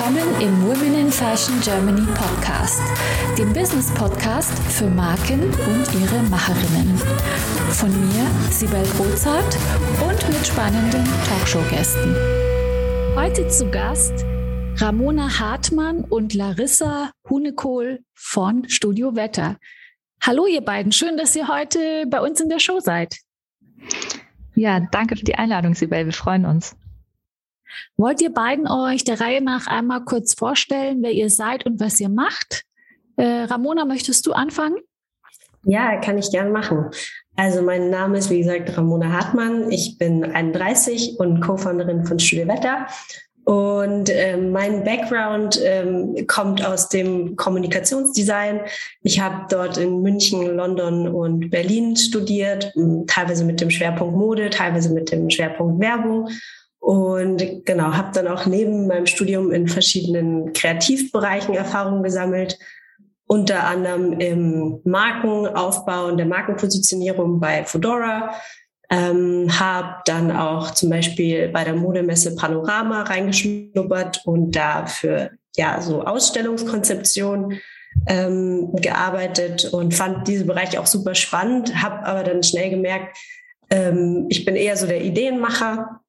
willkommen im Women in Fashion Germany Podcast, dem Business Podcast für Marken und ihre Macherinnen. Von mir, Sibel Rozart und mit spannenden Talkshow-Gästen. Heute zu Gast Ramona Hartmann und Larissa Hunekohl von Studio Wetter. Hallo ihr beiden, schön, dass ihr heute bei uns in der Show seid. Ja, danke für die Einladung, Sibel. Wir freuen uns. Wollt ihr beiden euch der Reihe nach einmal kurz vorstellen, wer ihr seid und was ihr macht? Äh, Ramona, möchtest du anfangen? Ja, kann ich gerne machen. Also mein Name ist, wie gesagt, Ramona Hartmann. Ich bin 31 und Co-Founderin von Studio Wetter. Und ähm, mein Background ähm, kommt aus dem Kommunikationsdesign. Ich habe dort in München, London und Berlin studiert, teilweise mit dem Schwerpunkt Mode, teilweise mit dem Schwerpunkt Werbung und genau, habe dann auch neben meinem Studium in verschiedenen Kreativbereichen Erfahrungen gesammelt, unter anderem im Markenaufbau und der Markenpositionierung bei Fedora. Ähm, habe dann auch zum Beispiel bei der Modemesse Panorama reingeschnuppert und da für ja so Ausstellungskonzeption ähm, gearbeitet und fand diesen Bereich auch super spannend. Habe aber dann schnell gemerkt, ähm, ich bin eher so der Ideenmacher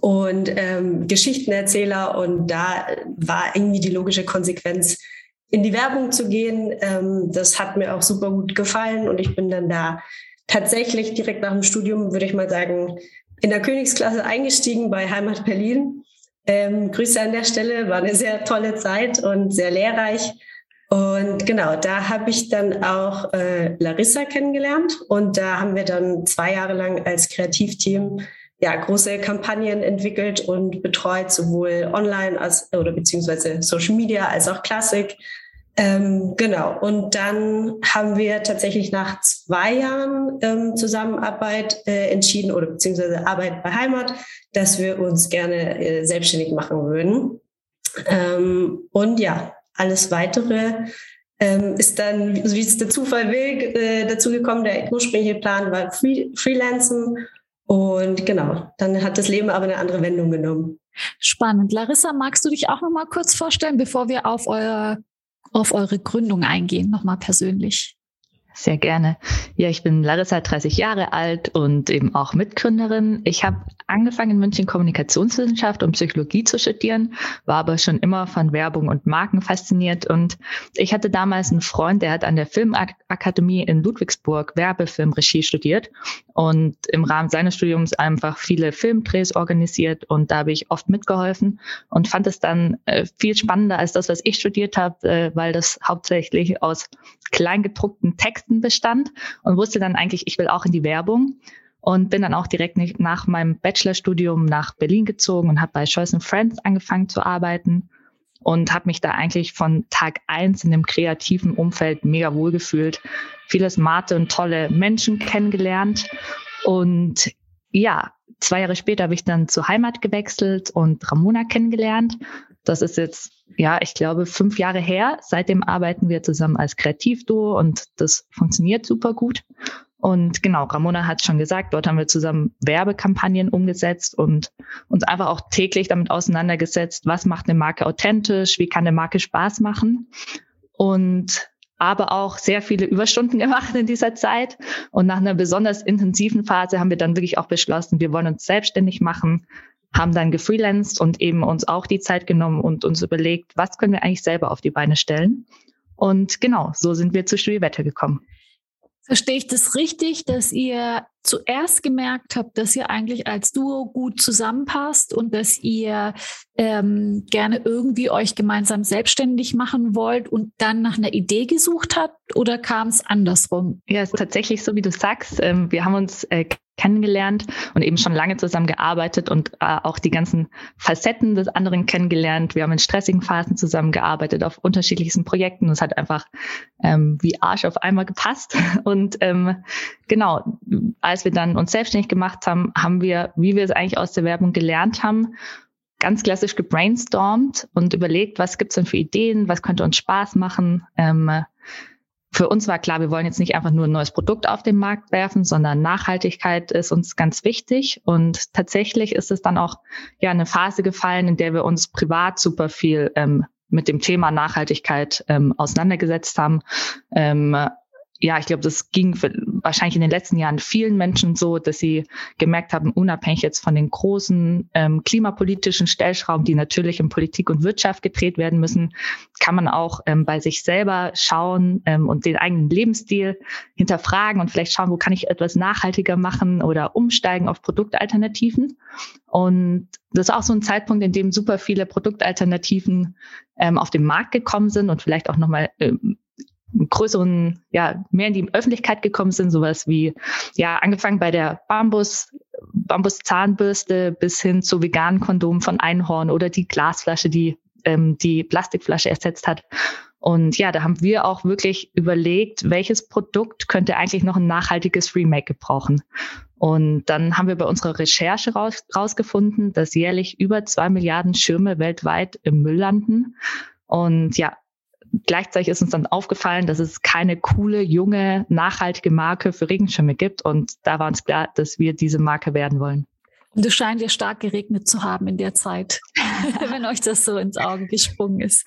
und ähm, Geschichtenerzähler. Und da war irgendwie die logische Konsequenz, in die Werbung zu gehen. Ähm, das hat mir auch super gut gefallen und ich bin dann da tatsächlich direkt nach dem Studium, würde ich mal sagen, in der Königsklasse eingestiegen bei Heimat Berlin. Ähm, Grüße an der Stelle, war eine sehr tolle Zeit und sehr lehrreich. Und genau, da habe ich dann auch äh, Larissa kennengelernt und da haben wir dann zwei Jahre lang als Kreativteam ja, große Kampagnen entwickelt und betreut, sowohl online als oder beziehungsweise Social Media als auch Klassik. Ähm, genau. Und dann haben wir tatsächlich nach zwei Jahren ähm, Zusammenarbeit äh, entschieden oder beziehungsweise Arbeit bei Heimat, dass wir uns gerne äh, selbstständig machen würden. Ähm, und ja, alles weitere ähm, ist dann, wie es der Zufall will, äh, dazu gekommen. Der ursprüngliche Plan war Free Freelancen und genau, dann hat das Leben aber eine andere Wendung genommen. Spannend. Larissa, magst du dich auch noch mal kurz vorstellen, bevor wir auf, euer, auf eure Gründung eingehen, noch mal persönlich? Sehr gerne. Ja, ich bin Larissa, 30 Jahre alt und eben auch Mitgründerin. Ich habe angefangen in München Kommunikationswissenschaft und Psychologie zu studieren, war aber schon immer von Werbung und Marken fasziniert. Und ich hatte damals einen Freund, der hat an der Filmakademie in Ludwigsburg Werbefilmregie studiert und im Rahmen seines Studiums einfach viele Filmdrehs organisiert und da habe ich oft mitgeholfen und fand es dann äh, viel spannender als das, was ich studiert habe, äh, weil das hauptsächlich aus kleingedruckten Texten Bestand und wusste dann eigentlich, ich will auch in die Werbung und bin dann auch direkt nach meinem Bachelorstudium nach Berlin gezogen und habe bei Choice Friends angefangen zu arbeiten und habe mich da eigentlich von Tag eins in dem kreativen Umfeld mega wohl gefühlt, viele smarte und tolle Menschen kennengelernt und ja, zwei Jahre später habe ich dann zur Heimat gewechselt und Ramona kennengelernt. Das ist jetzt ja, ich glaube, fünf Jahre her. Seitdem arbeiten wir zusammen als Kreativduo und das funktioniert super gut. Und genau, Ramona hat schon gesagt, dort haben wir zusammen Werbekampagnen umgesetzt und uns einfach auch täglich damit auseinandergesetzt, was macht eine Marke authentisch, wie kann eine Marke Spaß machen. Und aber auch sehr viele Überstunden gemacht in dieser Zeit. Und nach einer besonders intensiven Phase haben wir dann wirklich auch beschlossen, wir wollen uns selbstständig machen, haben dann gefreelanced und eben uns auch die Zeit genommen und uns überlegt, was können wir eigentlich selber auf die Beine stellen. Und genau, so sind wir zu Studio Wetter gekommen. Verstehe ich das richtig, dass ihr zuerst gemerkt habt, dass ihr eigentlich als Duo gut zusammenpasst und dass ihr ähm, gerne irgendwie euch gemeinsam selbstständig machen wollt und dann nach einer Idee gesucht habt oder kam es andersrum? Ja, es ist tatsächlich so, wie du sagst. Ähm, wir haben uns äh, kennengelernt und eben schon lange zusammen gearbeitet und äh, auch die ganzen Facetten des anderen kennengelernt. Wir haben in stressigen Phasen zusammengearbeitet auf unterschiedlichsten Projekten. Es hat einfach ähm, wie Arsch auf einmal gepasst. Und ähm, genau, als wir dann uns selbstständig gemacht haben, haben wir, wie wir es eigentlich aus der Werbung gelernt haben, ganz klassisch gebrainstormt und überlegt, was gibt's denn für Ideen, was könnte uns Spaß machen. Ähm, für uns war klar, wir wollen jetzt nicht einfach nur ein neues Produkt auf den Markt werfen, sondern Nachhaltigkeit ist uns ganz wichtig. Und tatsächlich ist es dann auch ja eine Phase gefallen, in der wir uns privat super viel ähm, mit dem Thema Nachhaltigkeit ähm, auseinandergesetzt haben. Ähm, ja, ich glaube, das ging wahrscheinlich in den letzten Jahren vielen Menschen so, dass sie gemerkt haben, unabhängig jetzt von den großen ähm, klimapolitischen Stellschrauben, die natürlich in Politik und Wirtschaft gedreht werden müssen, kann man auch ähm, bei sich selber schauen ähm, und den eigenen Lebensstil hinterfragen und vielleicht schauen, wo kann ich etwas nachhaltiger machen oder umsteigen auf Produktalternativen. Und das ist auch so ein Zeitpunkt, in dem super viele Produktalternativen ähm, auf den Markt gekommen sind und vielleicht auch nochmal ähm, größeren, ja, mehr in die Öffentlichkeit gekommen sind, sowas wie, ja, angefangen bei der Bambus, Bambus-Zahnbürste bis hin zu veganen Kondomen von Einhorn oder die Glasflasche, die ähm, die Plastikflasche ersetzt hat. Und ja, da haben wir auch wirklich überlegt, welches Produkt könnte eigentlich noch ein nachhaltiges Remake gebrauchen. Und dann haben wir bei unserer Recherche raus, rausgefunden, dass jährlich über zwei Milliarden Schirme weltweit im Müll landen. Und ja, gleichzeitig ist uns dann aufgefallen, dass es keine coole, junge, nachhaltige Marke für Regenschirme gibt. Und da war uns klar, dass wir diese Marke werden wollen. Und es scheint ja stark geregnet zu haben in der Zeit, wenn euch das so ins Auge gesprungen ist.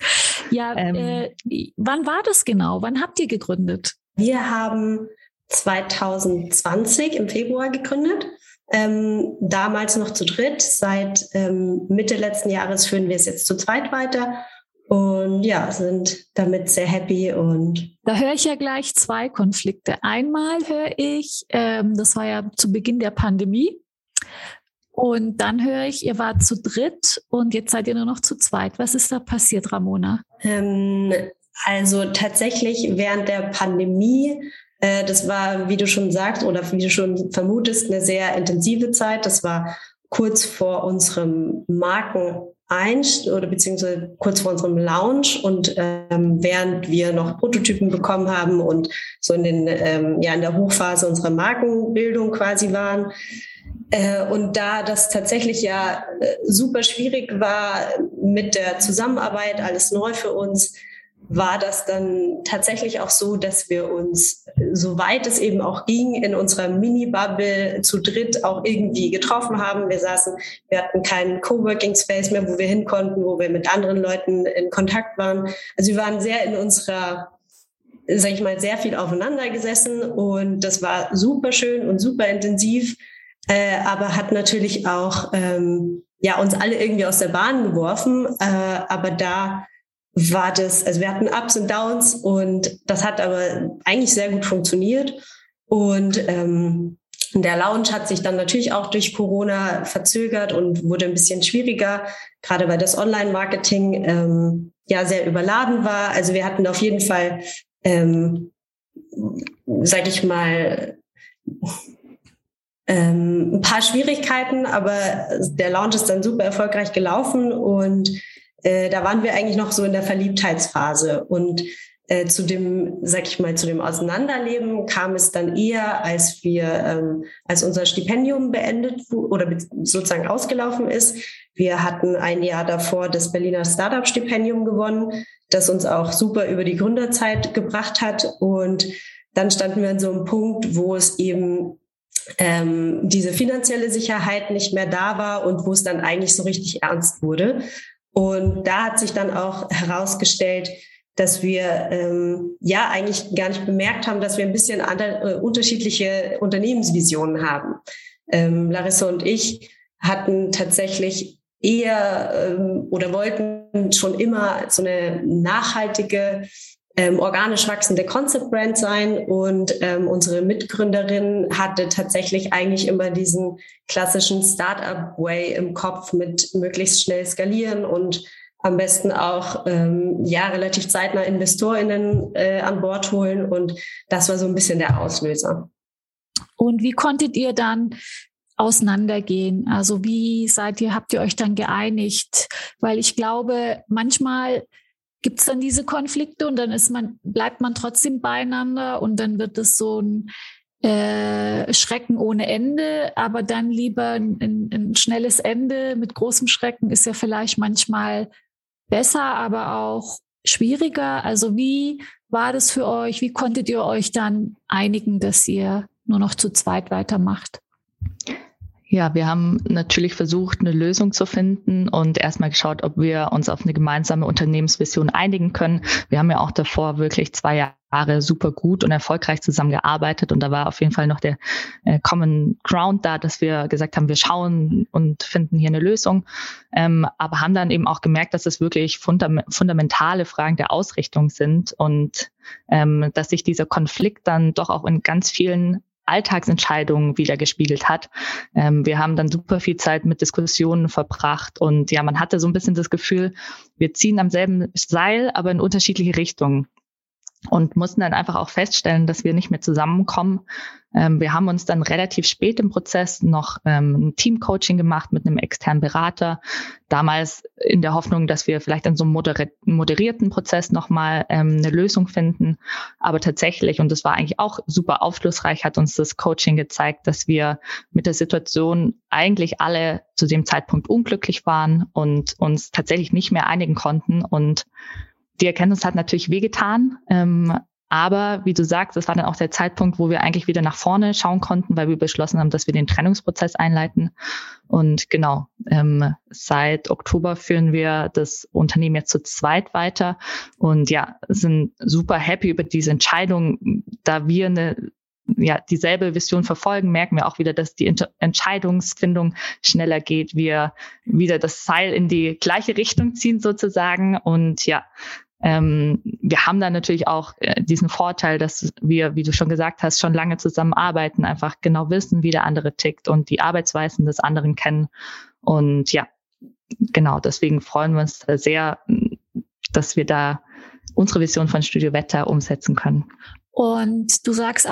Ja, ähm, äh, wann war das genau? Wann habt ihr gegründet? Wir haben 2020 im Februar gegründet. Ähm, damals noch zu dritt. Seit ähm, Mitte letzten Jahres führen wir es jetzt zu zweit weiter und ja, sind damit sehr happy und. Da höre ich ja gleich zwei Konflikte. Einmal höre ich, ähm, das war ja zu Beginn der Pandemie. Und dann höre ich, ihr wart zu dritt und jetzt seid ihr nur noch zu zweit. Was ist da passiert, Ramona? Ähm, also tatsächlich während der Pandemie, äh, das war, wie du schon sagst oder wie du schon vermutest, eine sehr intensive Zeit. Das war kurz vor unserem Marken Einst oder beziehungsweise kurz vor unserem Launch und ähm, während wir noch Prototypen bekommen haben und so in den ähm, ja in der Hochphase unserer Markenbildung quasi waren. Äh, und da das tatsächlich ja äh, super schwierig war mit der Zusammenarbeit alles neu für uns war das dann tatsächlich auch so, dass wir uns, soweit es eben auch ging, in unserer Mini-Bubble zu dritt auch irgendwie getroffen haben. Wir saßen, wir hatten keinen Coworking Space mehr, wo wir hin konnten, wo wir mit anderen Leuten in Kontakt waren. Also wir waren sehr in unserer sag ich mal, sehr viel aufeinander gesessen und das war super schön und super intensiv, äh, aber hat natürlich auch ähm, ja uns alle irgendwie aus der Bahn geworfen. Äh, aber da war das, also wir hatten Ups und Downs und das hat aber eigentlich sehr gut funktioniert. Und ähm, der Lounge hat sich dann natürlich auch durch Corona verzögert und wurde ein bisschen schwieriger, gerade weil das Online-Marketing ähm, ja sehr überladen war. Also wir hatten auf jeden Fall, ähm, sag ich mal, ähm, ein paar Schwierigkeiten, aber der Lounge ist dann super erfolgreich gelaufen und äh, da waren wir eigentlich noch so in der Verliebtheitsphase und äh, zu dem, sag ich mal, zu dem Auseinanderleben kam es dann eher, als wir, ähm, als unser Stipendium beendet oder sozusagen ausgelaufen ist. Wir hatten ein Jahr davor das Berliner Startup-Stipendium gewonnen, das uns auch super über die Gründerzeit gebracht hat. Und dann standen wir an so einem Punkt, wo es eben ähm, diese finanzielle Sicherheit nicht mehr da war und wo es dann eigentlich so richtig ernst wurde. Und da hat sich dann auch herausgestellt, dass wir ähm, ja eigentlich gar nicht bemerkt haben, dass wir ein bisschen andere, äh, unterschiedliche Unternehmensvisionen haben. Ähm, Larissa und ich hatten tatsächlich eher ähm, oder wollten schon immer so eine nachhaltige ähm, organisch wachsende Concept Brand sein und ähm, unsere Mitgründerin hatte tatsächlich eigentlich immer diesen klassischen Startup Way im Kopf mit möglichst schnell skalieren und am besten auch ähm, ja relativ zeitnah InvestorInnen äh, an Bord holen und das war so ein bisschen der Auslöser. Und wie konntet ihr dann auseinandergehen? Also wie seid ihr, habt ihr euch dann geeinigt? Weil ich glaube, manchmal gibt es dann diese Konflikte und dann ist man, bleibt man trotzdem beieinander und dann wird es so ein äh, Schrecken ohne Ende, aber dann lieber ein, ein, schnelles Ende mit großem Schrecken ist ja vielleicht manchmal besser, aber auch schwieriger? Also wie war das für euch? Wie konntet ihr euch dann einigen, dass ihr nur noch zu zweit weitermacht? Ja, wir haben natürlich versucht, eine Lösung zu finden und erstmal geschaut, ob wir uns auf eine gemeinsame Unternehmensvision einigen können. Wir haben ja auch davor wirklich zwei Jahre super gut und erfolgreich zusammengearbeitet und da war auf jeden Fall noch der äh, Common Ground da, dass wir gesagt haben, wir schauen und finden hier eine Lösung, ähm, aber haben dann eben auch gemerkt, dass es wirklich fundam fundamentale Fragen der Ausrichtung sind und ähm, dass sich dieser Konflikt dann doch auch in ganz vielen Alltagsentscheidungen wieder gespiegelt hat. Ähm, wir haben dann super viel Zeit mit Diskussionen verbracht und ja, man hatte so ein bisschen das Gefühl, wir ziehen am selben Seil, aber in unterschiedliche Richtungen und mussten dann einfach auch feststellen, dass wir nicht mehr zusammenkommen. Ähm, wir haben uns dann relativ spät im Prozess noch ähm, ein Teamcoaching gemacht mit einem externen Berater. Damals in der Hoffnung, dass wir vielleicht in so einem moderi moderierten Prozess nochmal ähm, eine Lösung finden. Aber tatsächlich, und das war eigentlich auch super aufschlussreich, hat uns das Coaching gezeigt, dass wir mit der Situation eigentlich alle zu dem Zeitpunkt unglücklich waren und uns tatsächlich nicht mehr einigen konnten und die Erkenntnis hat natürlich wehgetan. Ähm, aber wie du sagst, das war dann auch der Zeitpunkt, wo wir eigentlich wieder nach vorne schauen konnten, weil wir beschlossen haben, dass wir den Trennungsprozess einleiten. Und genau, ähm, seit Oktober führen wir das Unternehmen jetzt zu zweit weiter und ja, sind super happy über diese Entscheidung, da wir eine ja, dieselbe Vision verfolgen, merken wir auch wieder, dass die Entscheidungsfindung schneller geht, wir wieder das Seil in die gleiche Richtung ziehen sozusagen und ja, ähm, wir haben da natürlich auch äh, diesen Vorteil, dass wir, wie du schon gesagt hast, schon lange zusammenarbeiten, einfach genau wissen, wie der andere tickt und die Arbeitsweisen des anderen kennen. Und ja, genau, deswegen freuen wir uns sehr, dass wir da unsere Vision von Studio Wetter umsetzen können. Und du sagst,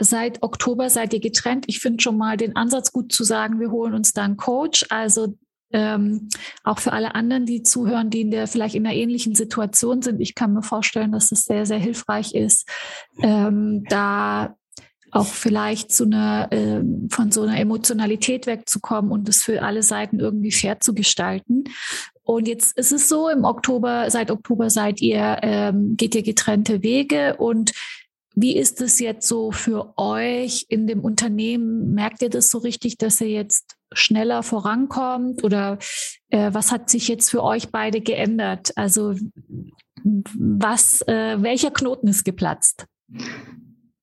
seit Oktober seid ihr getrennt. Ich finde schon mal den Ansatz gut zu sagen, wir holen uns da einen Coach. Also ähm, auch für alle anderen, die zuhören, die in der vielleicht in einer ähnlichen Situation sind. Ich kann mir vorstellen, dass es sehr, sehr hilfreich ist, ähm, da auch vielleicht zu einer, äh, von so einer Emotionalität wegzukommen und es für alle Seiten irgendwie fair zu gestalten. Und jetzt ist es so, im Oktober, seit Oktober seid ihr, ähm, geht ihr getrennte Wege und wie ist es jetzt so für euch in dem Unternehmen? Merkt ihr das so richtig, dass ihr jetzt schneller vorankommt? Oder äh, was hat sich jetzt für euch beide geändert? Also was, äh, welcher Knoten ist geplatzt?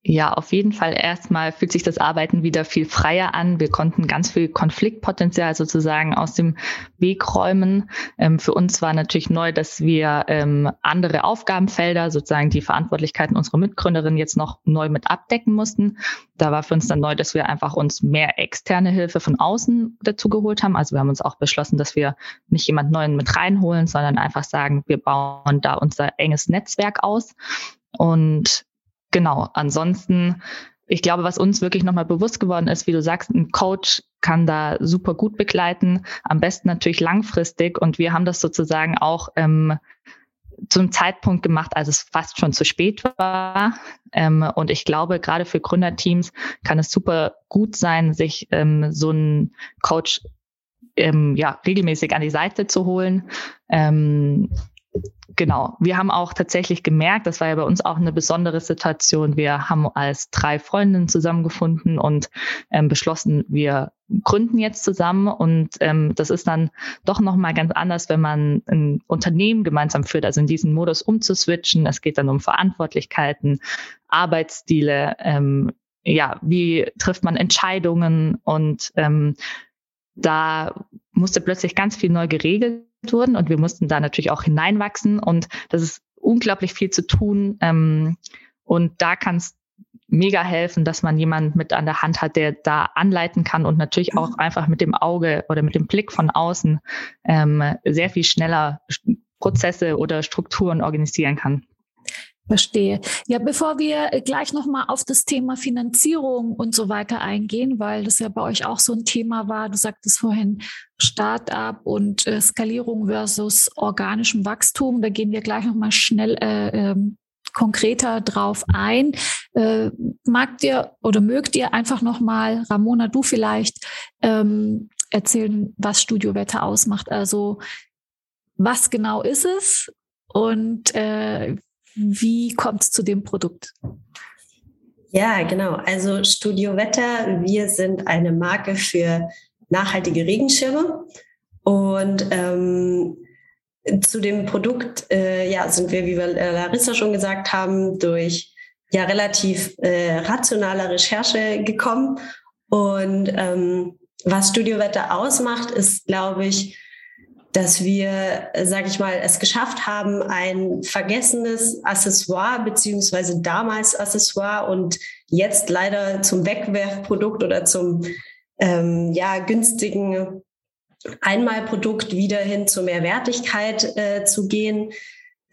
Ja, auf jeden Fall erstmal fühlt sich das Arbeiten wieder viel freier an. Wir konnten ganz viel Konfliktpotenzial sozusagen aus dem Weg räumen. Ähm, für uns war natürlich neu, dass wir ähm, andere Aufgabenfelder, sozusagen die Verantwortlichkeiten unserer Mitgründerin jetzt noch neu mit abdecken mussten. Da war für uns dann neu, dass wir einfach uns mehr externe Hilfe von außen dazu geholt haben. Also wir haben uns auch beschlossen, dass wir nicht jemand Neuen mit reinholen, sondern einfach sagen, wir bauen da unser enges Netzwerk aus. Und genau, ansonsten, ich glaube, was uns wirklich nochmal bewusst geworden ist, wie du sagst, ein Coach kann da super gut begleiten, am besten natürlich langfristig. Und wir haben das sozusagen auch ähm, zum Zeitpunkt gemacht, als es fast schon zu spät war. Ähm, und ich glaube, gerade für Gründerteams kann es super gut sein, sich ähm, so einen Coach ähm, ja, regelmäßig an die Seite zu holen. Ähm, genau, wir haben auch tatsächlich gemerkt, das war ja bei uns auch eine besondere Situation. Wir haben als drei Freundinnen zusammengefunden und ähm, beschlossen, wir gründen jetzt zusammen und ähm, das ist dann doch noch mal ganz anders, wenn man ein Unternehmen gemeinsam führt, also in diesen Modus umzuswitchen. Es geht dann um Verantwortlichkeiten, Arbeitsstile, ähm, ja, wie trifft man Entscheidungen und ähm, da musste plötzlich ganz viel neu geregelt wurden und wir mussten da natürlich auch hineinwachsen und das ist unglaublich viel zu tun. Ähm, und da kann es mega helfen, dass man jemanden mit an der Hand hat, der da anleiten kann und natürlich auch mhm. einfach mit dem Auge oder mit dem Blick von außen ähm, sehr viel schneller Prozesse oder Strukturen organisieren kann. Verstehe. Ja, bevor wir gleich nochmal auf das Thema Finanzierung und so weiter eingehen, weil das ja bei euch auch so ein Thema war. Du sagtest vorhin Start-up und äh, Skalierung versus organischem Wachstum. Da gehen wir gleich nochmal schnell äh, äh, konkreter drauf ein. Äh, magt ihr oder mögt ihr einfach nochmal, Ramona, du vielleicht, ähm, erzählen, was Studio Wetter ausmacht? Also was genau ist es? und äh, wie kommt es zu dem Produkt? Ja, genau. Also Studio Wetter, wir sind eine Marke für nachhaltige Regenschirme und ähm, zu dem Produkt äh, ja, sind wir, wie wir Larissa schon gesagt haben, durch ja relativ äh, rationale Recherche gekommen. Und ähm, was Studio Wetter ausmacht, ist, glaube ich, dass wir, sage ich mal, es geschafft haben, ein vergessenes Accessoire beziehungsweise damals Accessoire und jetzt leider zum Wegwerfprodukt oder zum ähm, ja günstigen Einmalprodukt wieder hin zu mehr Wertigkeit äh, zu gehen.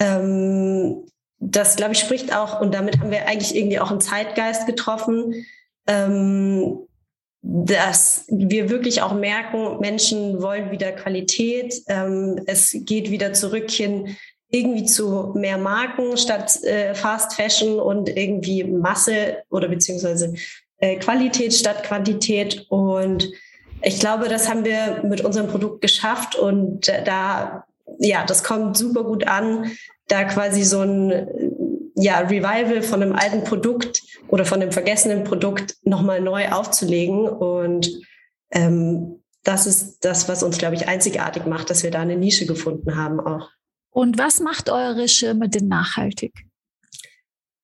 Ähm, das, glaube ich, spricht auch, und damit haben wir eigentlich irgendwie auch einen Zeitgeist getroffen, ähm, dass wir wirklich auch merken, Menschen wollen wieder Qualität. Ähm, es geht wieder zurück hin irgendwie zu mehr Marken statt äh, Fast Fashion und irgendwie Masse oder beziehungsweise äh, Qualität statt Quantität. Und ich glaube, das haben wir mit unserem Produkt geschafft und da, ja, das kommt super gut an, da quasi so ein ja, Revival von einem alten Produkt oder von einem vergessenen Produkt nochmal neu aufzulegen. Und ähm, das ist das, was uns, glaube ich, einzigartig macht, dass wir da eine Nische gefunden haben auch. Und was macht eure Schirme denn nachhaltig?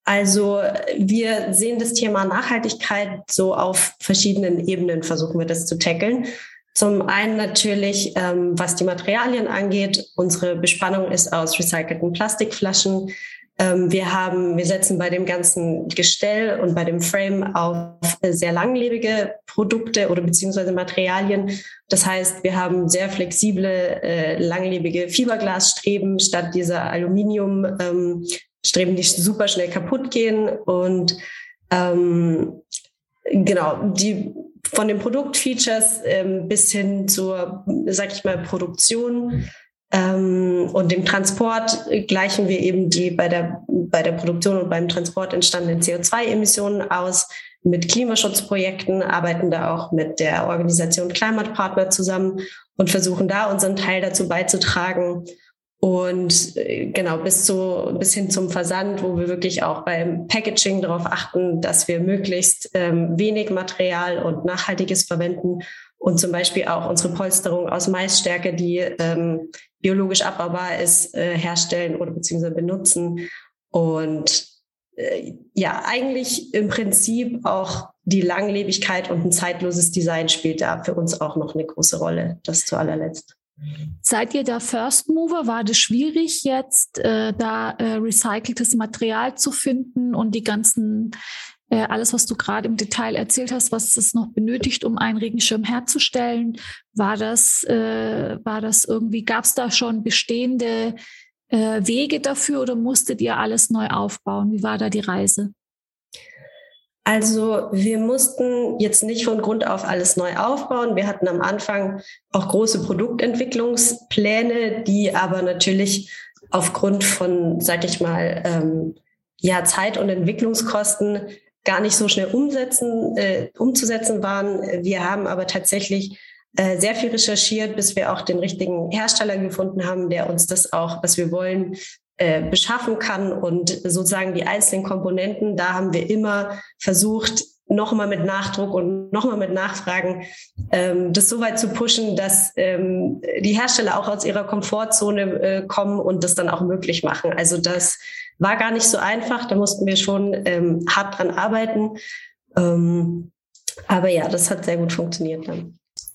Also wir sehen das Thema Nachhaltigkeit so auf verschiedenen Ebenen, versuchen wir das zu tackeln. Zum einen natürlich, ähm, was die Materialien angeht. Unsere Bespannung ist aus recycelten Plastikflaschen. Ähm, wir haben, wir setzen bei dem ganzen Gestell und bei dem Frame auf sehr langlebige Produkte oder beziehungsweise Materialien. Das heißt, wir haben sehr flexible, äh, langlebige Fiberglasstreben statt dieser Aluminiumstreben, ähm, die super schnell kaputt gehen. Und ähm, genau, die von den Produktfeatures ähm, bis hin zur, sag ich mal, Produktion ähm, und dem Transport gleichen wir eben die bei der, bei der Produktion und beim Transport entstandenen CO2-Emissionen aus. Mit Klimaschutzprojekten arbeiten da auch mit der Organisation Climate Partner zusammen und versuchen da unseren Teil dazu beizutragen. Und äh, genau, bis zu, bis hin zum Versand, wo wir wirklich auch beim Packaging darauf achten, dass wir möglichst ähm, wenig Material und Nachhaltiges verwenden und zum Beispiel auch unsere Polsterung aus Maisstärke, die ähm, biologisch abbaubar ist, äh, herstellen oder beziehungsweise benutzen. Und äh, ja, eigentlich im Prinzip auch die Langlebigkeit und ein zeitloses Design spielt da für uns auch noch eine große Rolle. Das zu allerletzt. Seid ihr da First Mover? War das schwierig, jetzt äh, da äh, recyceltes Material zu finden und die ganzen äh, alles, was du gerade im Detail erzählt hast, was es noch benötigt, um einen Regenschirm herzustellen, war das, äh, war das irgendwie, gab es da schon bestehende äh, Wege dafür oder musstet ihr alles neu aufbauen? Wie war da die Reise? Also wir mussten jetzt nicht von Grund auf alles neu aufbauen. Wir hatten am Anfang auch große Produktentwicklungspläne, die aber natürlich aufgrund von, sag ich mal, ähm, ja, Zeit- und Entwicklungskosten gar nicht so schnell umsetzen, äh, umzusetzen waren. Wir haben aber tatsächlich äh, sehr viel recherchiert, bis wir auch den richtigen Hersteller gefunden haben, der uns das auch, was wir wollen, äh, beschaffen kann und sozusagen die einzelnen Komponenten. Da haben wir immer versucht, nochmal mit Nachdruck und nochmal mit Nachfragen ähm, das so weit zu pushen, dass ähm, die Hersteller auch aus ihrer Komfortzone äh, kommen und das dann auch möglich machen. Also das war gar nicht so einfach, da mussten wir schon ähm, hart dran arbeiten. Ähm, aber ja, das hat sehr gut funktioniert dann.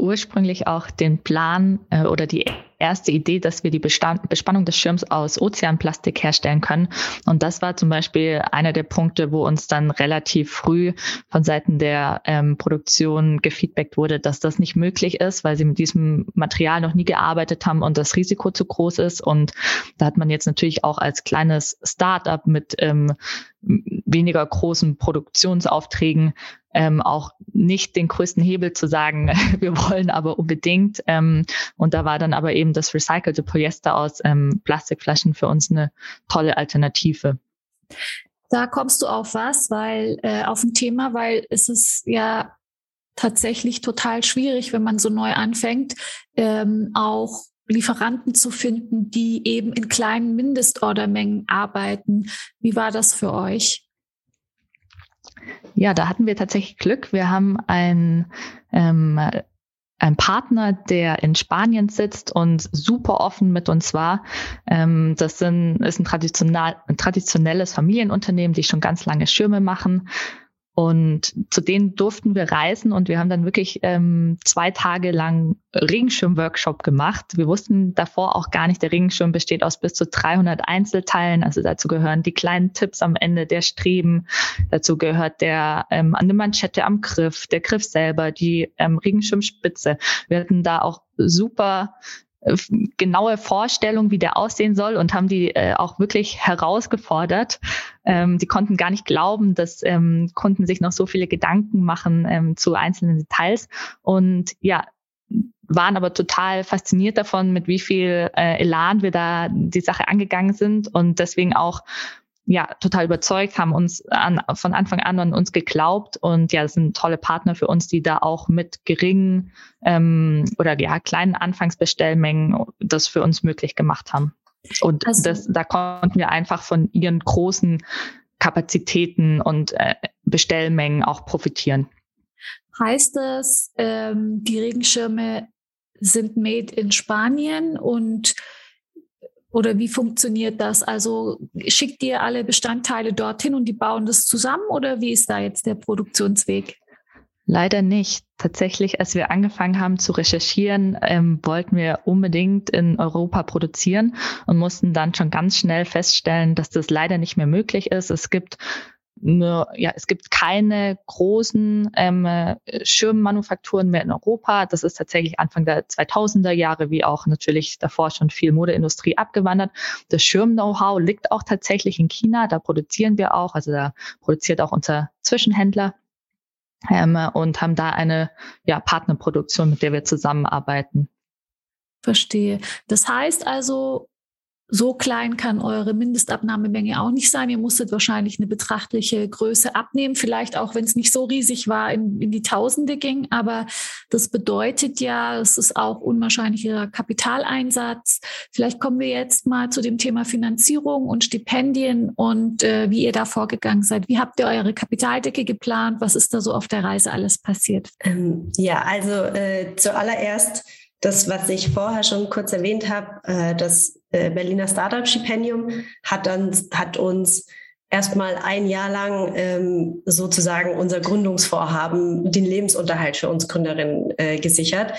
ursprünglich auch den Plan äh, oder die erste Idee, dass wir die Bestand, Bespannung des Schirms aus Ozeanplastik herstellen können. Und das war zum Beispiel einer der Punkte, wo uns dann relativ früh von Seiten der ähm, Produktion gefeedbackt wurde, dass das nicht möglich ist, weil sie mit diesem Material noch nie gearbeitet haben und das Risiko zu groß ist. Und da hat man jetzt natürlich auch als kleines Startup mit ähm, weniger großen Produktionsaufträgen ähm, auch nicht den größten Hebel zu sagen, wir wollen aber unbedingt. Ähm, und da war dann aber eben das recycelte Polyester aus ähm, Plastikflaschen für uns eine tolle Alternative. Da kommst du auf was, weil äh, auf ein Thema, weil es ist ja tatsächlich total schwierig, wenn man so neu anfängt, ähm, auch Lieferanten zu finden, die eben in kleinen Mindestordermengen arbeiten. Wie war das für euch? Ja, da hatten wir tatsächlich Glück. Wir haben ein ähm, ein Partner, der in Spanien sitzt und super offen mit uns war. Ähm, das sind, ist ein, ein traditionelles Familienunternehmen, die schon ganz lange Schirme machen. Und zu denen durften wir reisen und wir haben dann wirklich ähm, zwei Tage lang Regenschirm-Workshop gemacht. Wir wussten davor auch gar nicht, der Regenschirm besteht aus bis zu 300 Einzelteilen. Also dazu gehören die kleinen Tipps am Ende, der Streben. Dazu gehört der ähm, eine Manschette am Griff, der Griff selber, die ähm, Regenschirmspitze. Wir hatten da auch super genaue Vorstellung, wie der aussehen soll und haben die äh, auch wirklich herausgefordert. Ähm, die konnten gar nicht glauben, dass ähm, Kunden sich noch so viele Gedanken machen ähm, zu einzelnen Details und ja, waren aber total fasziniert davon, mit wie viel äh, Elan wir da die Sache angegangen sind und deswegen auch ja, total überzeugt, haben uns an, von Anfang an an uns geglaubt und ja, das sind tolle Partner für uns, die da auch mit geringen ähm, oder ja, kleinen Anfangsbestellmengen das für uns möglich gemacht haben. Und also, das, da konnten wir einfach von ihren großen Kapazitäten und äh, Bestellmengen auch profitieren. Heißt das, ähm, die Regenschirme sind made in Spanien und oder wie funktioniert das? Also schickt ihr alle Bestandteile dorthin und die bauen das zusammen oder wie ist da jetzt der Produktionsweg? Leider nicht. Tatsächlich, als wir angefangen haben zu recherchieren, ähm, wollten wir unbedingt in Europa produzieren und mussten dann schon ganz schnell feststellen, dass das leider nicht mehr möglich ist. Es gibt ja, es gibt keine großen ähm, Schirmmanufakturen mehr in Europa. Das ist tatsächlich Anfang der 2000er Jahre, wie auch natürlich davor schon viel Modeindustrie abgewandert. Das Schirm-Know-how liegt auch tatsächlich in China. Da produzieren wir auch, also da produziert auch unser Zwischenhändler. Ähm, und haben da eine ja, Partnerproduktion, mit der wir zusammenarbeiten. Verstehe. Das heißt also, so klein kann eure Mindestabnahmemenge auch nicht sein. Ihr musstet wahrscheinlich eine betrachtliche Größe abnehmen, vielleicht auch wenn es nicht so riesig war, in, in die Tausende ging. Aber das bedeutet ja, es ist auch unwahrscheinlicher Kapitaleinsatz. Vielleicht kommen wir jetzt mal zu dem Thema Finanzierung und Stipendien und äh, wie ihr da vorgegangen seid. Wie habt ihr eure Kapitaldecke geplant? Was ist da so auf der Reise alles passiert? Ähm, ja, also äh, zuallererst das, was ich vorher schon kurz erwähnt habe, äh, das äh, Berliner Startup-Stipendium hat, dann, hat uns erstmal ein Jahr lang ähm, sozusagen unser Gründungsvorhaben, den Lebensunterhalt für uns Gründerinnen äh, gesichert.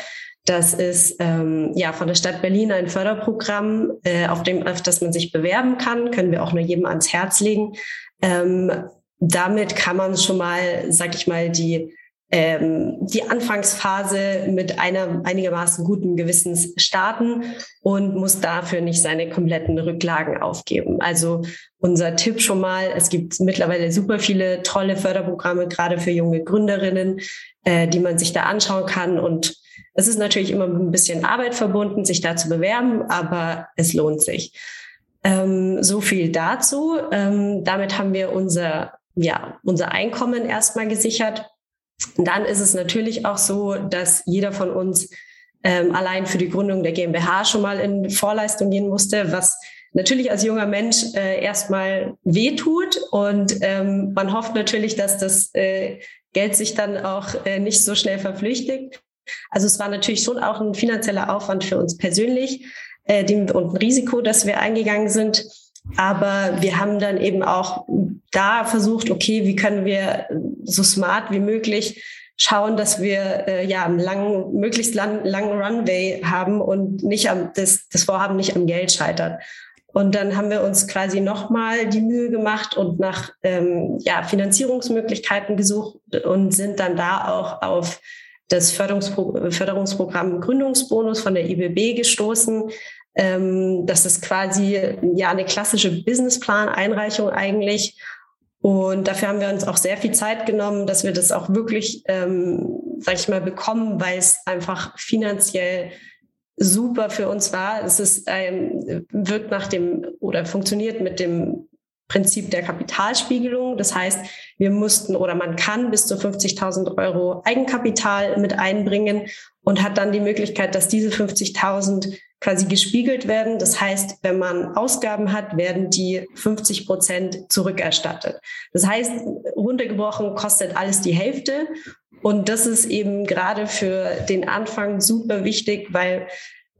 Das ist ähm, ja von der Stadt Berlin ein Förderprogramm, äh, auf dem auf das man sich bewerben kann, können wir auch nur jedem ans Herz legen. Ähm, damit kann man schon mal, sag ich mal, die ähm, die Anfangsphase mit einer einigermaßen guten Gewissens starten und muss dafür nicht seine kompletten Rücklagen aufgeben. Also unser Tipp schon mal, es gibt mittlerweile super viele tolle Förderprogramme, gerade für junge Gründerinnen, äh, die man sich da anschauen kann. Und es ist natürlich immer ein bisschen Arbeit verbunden, sich da zu bewerben, aber es lohnt sich. Ähm, so viel dazu. Ähm, damit haben wir unser, ja, unser Einkommen erstmal gesichert dann ist es natürlich auch so, dass jeder von uns ähm, allein für die Gründung der GmbH schon mal in Vorleistung gehen musste, was natürlich als junger Mensch äh, erstmal wehtut. Und ähm, man hofft natürlich, dass das äh, Geld sich dann auch äh, nicht so schnell verflüchtigt. Also es war natürlich schon auch ein finanzieller Aufwand für uns persönlich äh, und ein Risiko, dass wir eingegangen sind. Aber wir haben dann eben auch da versucht, okay, wie können wir so smart wie möglich schauen, dass wir äh, ja einen langen, möglichst lang, langen Runway haben und nicht am, das, das Vorhaben nicht am Geld scheitert. Und dann haben wir uns quasi nochmal die Mühe gemacht und nach ähm, ja, Finanzierungsmöglichkeiten gesucht und sind dann da auch auf das Förderungspro Förderungsprogramm Gründungsbonus von der IBB gestoßen. Ähm, das ist quasi ja eine klassische Businessplan-Einreichung eigentlich. Und dafür haben wir uns auch sehr viel Zeit genommen, dass wir das auch wirklich, ähm, sag ich mal, bekommen, weil es einfach finanziell super für uns war. Es ist, ähm, wirkt nach dem oder funktioniert mit dem Prinzip der Kapitalspiegelung. Das heißt, wir mussten oder man kann bis zu 50.000 Euro Eigenkapital mit einbringen und hat dann die Möglichkeit, dass diese 50.000 quasi gespiegelt werden. Das heißt, wenn man Ausgaben hat, werden die 50 Prozent zurückerstattet. Das heißt, runtergebrochen kostet alles die Hälfte. Und das ist eben gerade für den Anfang super wichtig, weil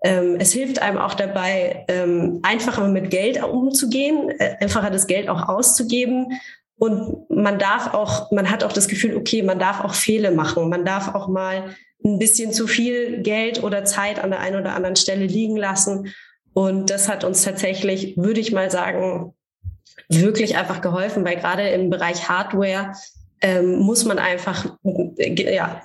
ähm, es hilft einem auch dabei, ähm, einfacher mit Geld umzugehen, äh, einfacher das Geld auch auszugeben. Und man darf auch, man hat auch das Gefühl, okay, man darf auch Fehler machen. Man darf auch mal ein bisschen zu viel Geld oder Zeit an der einen oder anderen Stelle liegen lassen. Und das hat uns tatsächlich, würde ich mal sagen, wirklich einfach geholfen, weil gerade im Bereich Hardware ähm, muss man einfach äh, ja,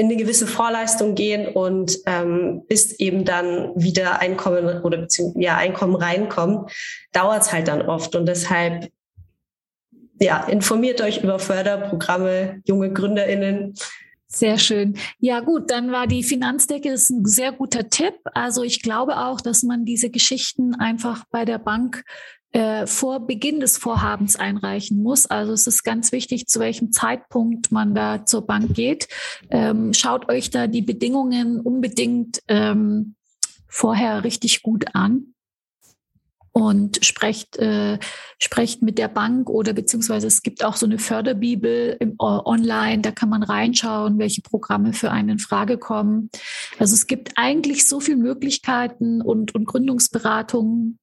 in eine gewisse Vorleistung gehen und ähm, bis eben dann wieder Einkommen oder beziehungsweise ja, Einkommen reinkommt, dauert es halt dann oft. Und deshalb ja, informiert euch über Förderprogramme, junge GründerInnen. Sehr schön. Ja gut, dann war die Finanzdecke ist ein sehr guter Tipp. Also ich glaube auch, dass man diese Geschichten einfach bei der Bank äh, vor Beginn des Vorhabens einreichen muss. Also es ist ganz wichtig, zu welchem Zeitpunkt man da zur Bank geht. Ähm, schaut euch da die Bedingungen unbedingt ähm, vorher richtig gut an und sprecht, äh, sprecht mit der Bank oder beziehungsweise es gibt auch so eine Förderbibel im, online, da kann man reinschauen, welche Programme für einen in Frage kommen. Also es gibt eigentlich so viele Möglichkeiten und, und Gründungsberatungen,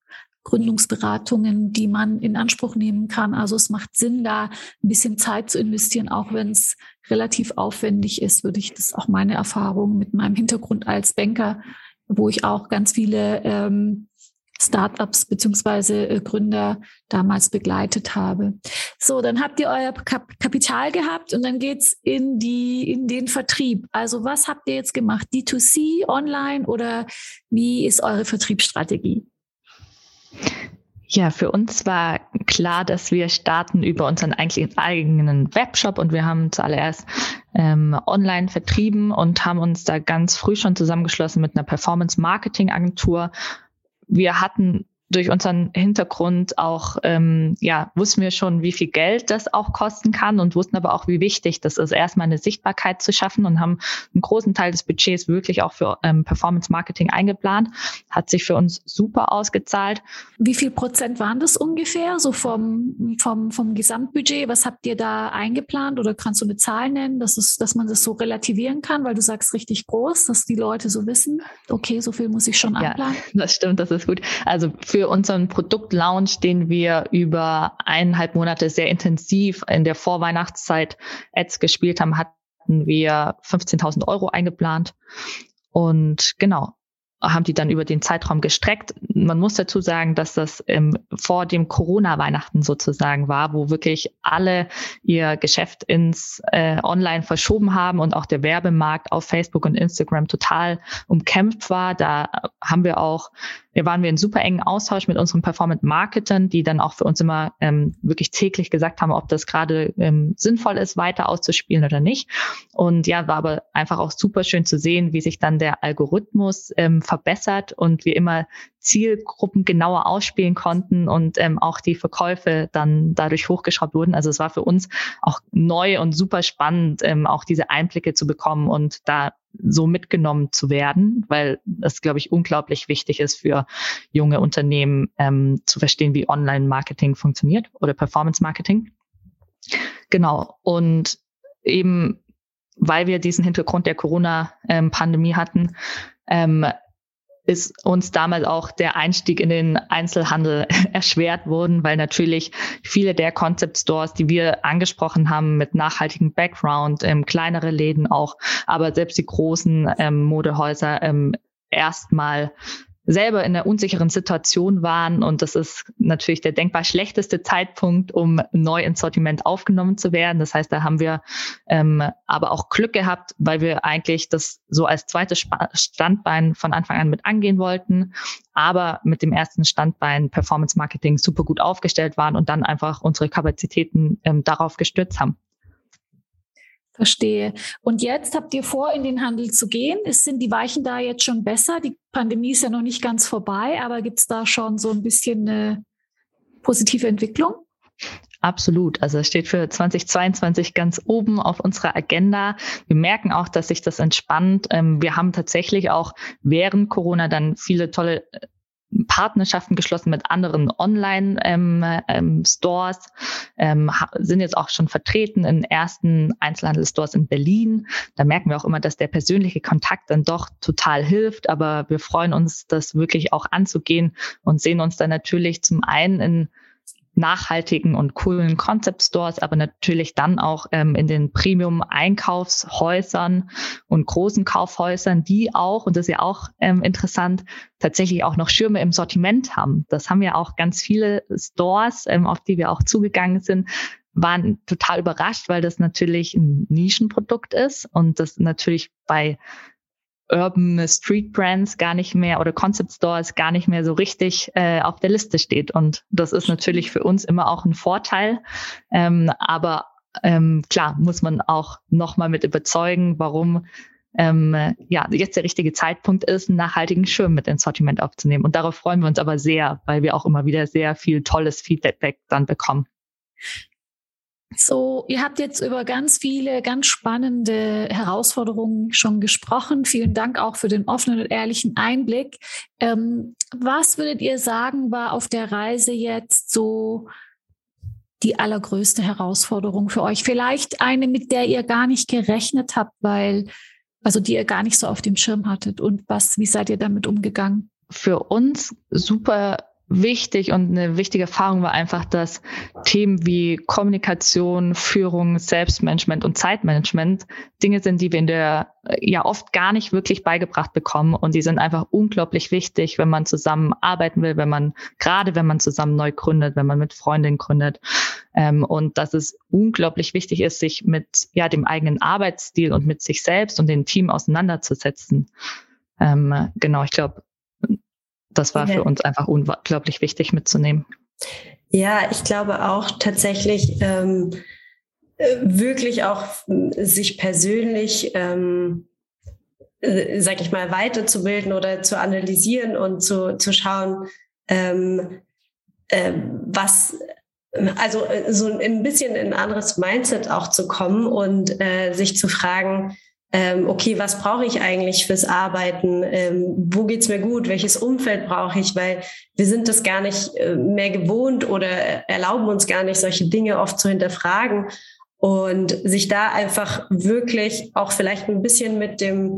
Gründungsberatungen, die man in Anspruch nehmen kann. Also es macht Sinn, da ein bisschen Zeit zu investieren, auch wenn es relativ aufwendig ist, würde ich das auch meine Erfahrung mit meinem Hintergrund als Banker, wo ich auch ganz viele ähm, Startups beziehungsweise äh, Gründer damals begleitet habe. So, dann habt ihr euer Kap Kapital gehabt und dann geht's in die in den Vertrieb. Also was habt ihr jetzt gemacht? D2C, online oder wie ist eure Vertriebsstrategie? Ja, für uns war klar, dass wir starten über unseren eigenen Webshop und wir haben zuallererst ähm, online vertrieben und haben uns da ganz früh schon zusammengeschlossen mit einer Performance-Marketing-Agentur wir hatten durch unseren Hintergrund auch, ähm, ja, wussten wir schon, wie viel Geld das auch kosten kann und wussten aber auch, wie wichtig das ist, erstmal eine Sichtbarkeit zu schaffen und haben einen großen Teil des Budgets wirklich auch für ähm, Performance Marketing eingeplant. Hat sich für uns super ausgezahlt. Wie viel Prozent waren das ungefähr, so vom, vom, vom Gesamtbudget? Was habt ihr da eingeplant oder kannst du eine Zahl nennen, dass, es, dass man das so relativieren kann, weil du sagst richtig groß, dass die Leute so wissen, okay, so viel muss ich schon anplanen? Ja, das stimmt, das ist gut. Also für für unseren Produktlaunch, den wir über eineinhalb Monate sehr intensiv in der Vorweihnachtszeit Ads gespielt haben, hatten wir 15.000 Euro eingeplant. Und genau, haben die dann über den Zeitraum gestreckt. Man muss dazu sagen, dass das ähm, vor dem Corona-Weihnachten sozusagen war, wo wirklich alle ihr Geschäft ins äh, Online verschoben haben und auch der Werbemarkt auf Facebook und Instagram total umkämpft war. Da haben wir auch wir waren wir in super engen Austausch mit unseren Performance-Marketern, die dann auch für uns immer ähm, wirklich täglich gesagt haben, ob das gerade ähm, sinnvoll ist, weiter auszuspielen oder nicht. Und ja, war aber einfach auch super schön zu sehen, wie sich dann der Algorithmus ähm, verbessert und wir immer Zielgruppen genauer ausspielen konnten und ähm, auch die Verkäufe dann dadurch hochgeschraubt wurden. Also es war für uns auch neu und super spannend, ähm, auch diese Einblicke zu bekommen und da so mitgenommen zu werden, weil das, glaube ich, unglaublich wichtig ist für junge Unternehmen ähm, zu verstehen, wie Online-Marketing funktioniert oder Performance-Marketing. Genau. Und eben, weil wir diesen Hintergrund der Corona-Pandemie hatten, ähm, ist uns damals auch der Einstieg in den Einzelhandel erschwert worden, weil natürlich viele der Concept Stores, die wir angesprochen haben, mit nachhaltigem Background, ähm, kleinere Läden auch, aber selbst die großen ähm, Modehäuser ähm, erstmal selber in einer unsicheren Situation waren. Und das ist natürlich der denkbar schlechteste Zeitpunkt, um neu ins Sortiment aufgenommen zu werden. Das heißt, da haben wir ähm, aber auch Glück gehabt, weil wir eigentlich das so als zweites Standbein von Anfang an mit angehen wollten, aber mit dem ersten Standbein Performance Marketing super gut aufgestellt waren und dann einfach unsere Kapazitäten ähm, darauf gestürzt haben. Verstehe. Und jetzt habt ihr vor, in den Handel zu gehen. Es sind die Weichen da jetzt schon besser? Die Pandemie ist ja noch nicht ganz vorbei, aber gibt es da schon so ein bisschen eine positive Entwicklung? Absolut. Also es steht für 2022 ganz oben auf unserer Agenda. Wir merken auch, dass sich das entspannt. Ähm, wir haben tatsächlich auch während Corona dann viele tolle äh, Partnerschaften geschlossen mit anderen Online-Stores, ähm, ähm, sind jetzt auch schon vertreten in ersten Einzelhandelsstores in Berlin. Da merken wir auch immer, dass der persönliche Kontakt dann doch total hilft, aber wir freuen uns, das wirklich auch anzugehen und sehen uns dann natürlich zum einen in nachhaltigen und coolen Concept Stores, aber natürlich dann auch ähm, in den Premium Einkaufshäusern und großen Kaufhäusern, die auch, und das ist ja auch ähm, interessant, tatsächlich auch noch Schirme im Sortiment haben. Das haben ja auch ganz viele Stores, ähm, auf die wir auch zugegangen sind, waren total überrascht, weil das natürlich ein Nischenprodukt ist und das natürlich bei Urban Street Brands gar nicht mehr oder Concept Stores gar nicht mehr so richtig äh, auf der Liste steht. Und das ist natürlich für uns immer auch ein Vorteil. Ähm, aber ähm, klar muss man auch nochmal mit überzeugen, warum ähm, ja jetzt der richtige Zeitpunkt ist, einen nachhaltigen Schirm mit ins Sortiment aufzunehmen. Und darauf freuen wir uns aber sehr, weil wir auch immer wieder sehr viel tolles Feedback dann bekommen. So, ihr habt jetzt über ganz viele, ganz spannende Herausforderungen schon gesprochen. Vielen Dank auch für den offenen und ehrlichen Einblick. Ähm, was würdet ihr sagen, war auf der Reise jetzt so die allergrößte Herausforderung für euch? Vielleicht eine, mit der ihr gar nicht gerechnet habt, weil, also die ihr gar nicht so auf dem Schirm hattet. Und was, wie seid ihr damit umgegangen? Für uns super wichtig und eine wichtige Erfahrung war einfach, dass Themen wie Kommunikation, Führung, Selbstmanagement und Zeitmanagement Dinge sind, die wir in der ja oft gar nicht wirklich beigebracht bekommen und die sind einfach unglaublich wichtig, wenn man zusammen arbeiten will, wenn man gerade wenn man zusammen neu gründet, wenn man mit Freundinnen gründet ähm, und dass es unglaublich wichtig ist, sich mit ja dem eigenen Arbeitsstil und mit sich selbst und dem Team auseinanderzusetzen. Ähm, genau, ich glaube, das war für uns einfach unglaublich wichtig mitzunehmen. Ja, ich glaube auch tatsächlich ähm, äh, wirklich auch sich persönlich, ähm, äh, sag ich mal, weiterzubilden oder zu analysieren und zu, zu schauen, ähm, äh, was also äh, so ein bisschen in ein anderes Mindset auch zu kommen und äh, sich zu fragen, okay, was brauche ich eigentlich fürs Arbeiten? Ähm, wo geht's mir gut? Welches Umfeld brauche ich? Weil wir sind das gar nicht äh, mehr gewohnt oder erlauben uns gar nicht, solche Dinge oft zu hinterfragen und sich da einfach wirklich auch vielleicht ein bisschen mit dem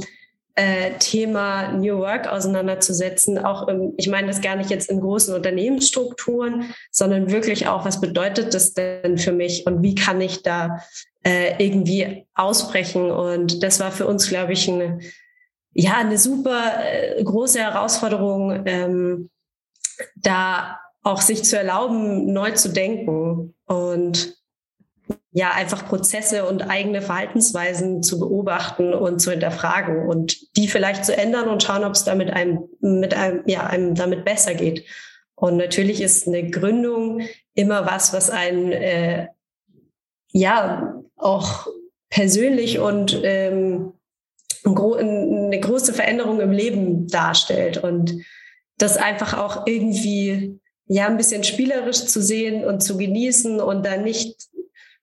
äh, Thema New Work auseinanderzusetzen. Auch im, ich meine das gar nicht jetzt in großen Unternehmensstrukturen, sondern wirklich auch, was bedeutet das denn für mich und wie kann ich da äh, irgendwie ausbrechen. Und das war für uns, glaube ich, eine, ja, eine super äh, große Herausforderung, ähm, da auch sich zu erlauben, neu zu denken und ja, einfach Prozesse und eigene Verhaltensweisen zu beobachten und zu hinterfragen und die vielleicht zu ändern und schauen, ob es damit einem, mit einem, ja, einem damit besser geht. Und natürlich ist eine Gründung immer was, was einen äh, ja auch persönlich und ähm, eine große Veränderung im Leben darstellt und das einfach auch irgendwie ja ein bisschen spielerisch zu sehen und zu genießen und dann nicht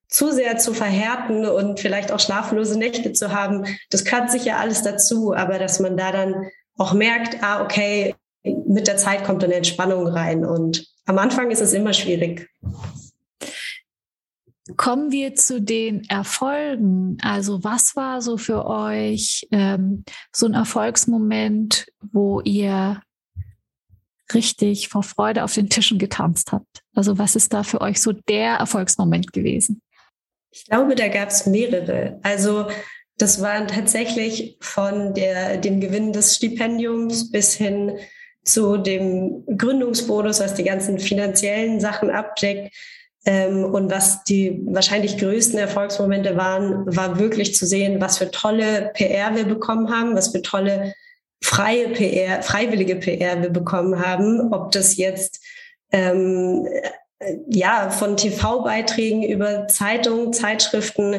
zu sehr zu verhärten und vielleicht auch schlaflose Nächte zu haben. Das gehört sicher alles dazu, aber dass man da dann auch merkt, ah, okay, mit der Zeit kommt eine Entspannung rein und am Anfang ist es immer schwierig. Kommen wir zu den Erfolgen. Also was war so für euch ähm, so ein Erfolgsmoment, wo ihr richtig vor Freude auf den Tischen getanzt habt? Also was ist da für euch so der Erfolgsmoment gewesen? Ich glaube, da gab es mehrere. Also das waren tatsächlich von der, dem Gewinn des Stipendiums bis hin zu dem Gründungsbonus, was die ganzen finanziellen Sachen abdeckt, und was die wahrscheinlich größten Erfolgsmomente waren, war wirklich zu sehen, was für tolle PR wir bekommen haben, was für tolle freie PR, freiwillige PR wir bekommen haben, ob das jetzt ähm, ja von TV-Beiträgen über Zeitungen, Zeitschriften,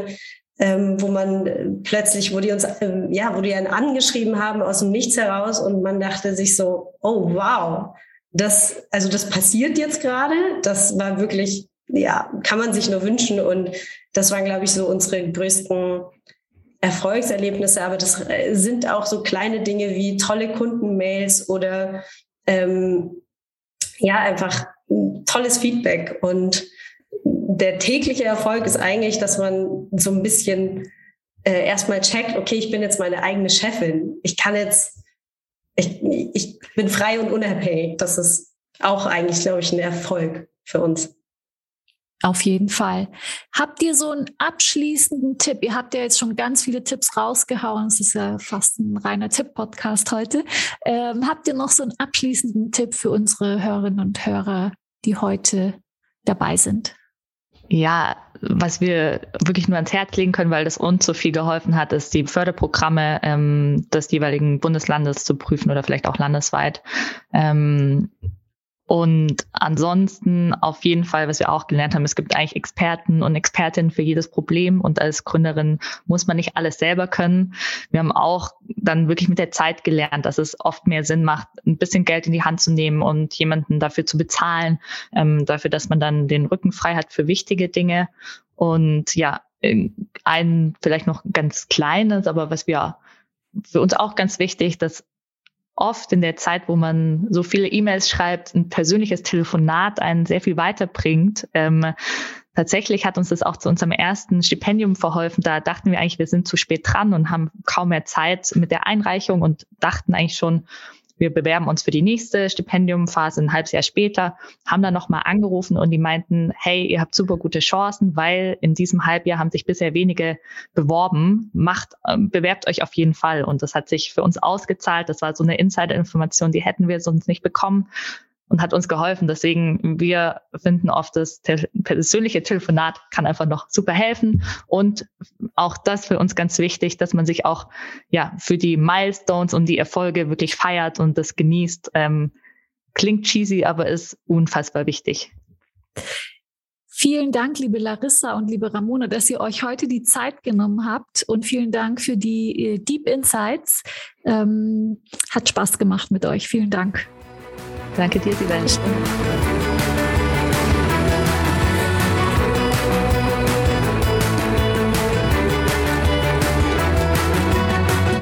ähm, wo man plötzlich, wo die uns, ähm, ja, wo die einen angeschrieben haben aus dem Nichts heraus und man dachte sich so, oh wow, das, also das passiert jetzt gerade. Das war wirklich ja, kann man sich nur wünschen. Und das waren, glaube ich, so unsere größten Erfolgserlebnisse. Aber das äh, sind auch so kleine Dinge wie tolle Kundenmails oder ähm, ja, einfach tolles Feedback. Und der tägliche Erfolg ist eigentlich, dass man so ein bisschen äh, erstmal checkt, okay, ich bin jetzt meine eigene Chefin. Ich kann jetzt, ich, ich bin frei und unabhängig. Das ist auch eigentlich, glaube ich, ein Erfolg für uns. Auf jeden Fall. Habt ihr so einen abschließenden Tipp? Ihr habt ja jetzt schon ganz viele Tipps rausgehauen. Es ist ja fast ein reiner Tipp-Podcast heute. Ähm, habt ihr noch so einen abschließenden Tipp für unsere Hörerinnen und Hörer, die heute dabei sind? Ja, was wir wirklich nur ans Herz legen können, weil das uns so viel geholfen hat, ist die Förderprogramme ähm, des jeweiligen Bundeslandes zu prüfen oder vielleicht auch landesweit. Ähm, und ansonsten auf jeden Fall, was wir auch gelernt haben, es gibt eigentlich Experten und Expertinnen für jedes Problem. Und als Gründerin muss man nicht alles selber können. Wir haben auch dann wirklich mit der Zeit gelernt, dass es oft mehr Sinn macht, ein bisschen Geld in die Hand zu nehmen und jemanden dafür zu bezahlen, ähm, dafür, dass man dann den Rücken frei hat für wichtige Dinge. Und ja, ein vielleicht noch ganz kleines, aber was wir für uns auch ganz wichtig, dass oft in der Zeit, wo man so viele E-Mails schreibt, ein persönliches Telefonat einen sehr viel weiterbringt. Ähm, tatsächlich hat uns das auch zu unserem ersten Stipendium verholfen. Da dachten wir eigentlich, wir sind zu spät dran und haben kaum mehr Zeit mit der Einreichung und dachten eigentlich schon, wir bewerben uns für die nächste Stipendiumphase ein halbes Jahr später, haben dann nochmal angerufen und die meinten, hey, ihr habt super gute Chancen, weil in diesem Halbjahr haben sich bisher wenige beworben. Macht, ähm, bewerbt euch auf jeden Fall. Und das hat sich für uns ausgezahlt. Das war so eine Insider-Information, die hätten wir sonst nicht bekommen und hat uns geholfen. Deswegen, wir finden oft, das persönliche Telefonat kann einfach noch super helfen. Und auch das für uns ganz wichtig, dass man sich auch ja für die Milestones und die Erfolge wirklich feiert und das genießt. Ähm, klingt cheesy, aber ist unfassbar wichtig. Vielen Dank, liebe Larissa und liebe Ramona, dass ihr euch heute die Zeit genommen habt und vielen Dank für die äh, Deep Insights. Ähm, hat Spaß gemacht mit euch. Vielen Dank. Danke dir, Sibel.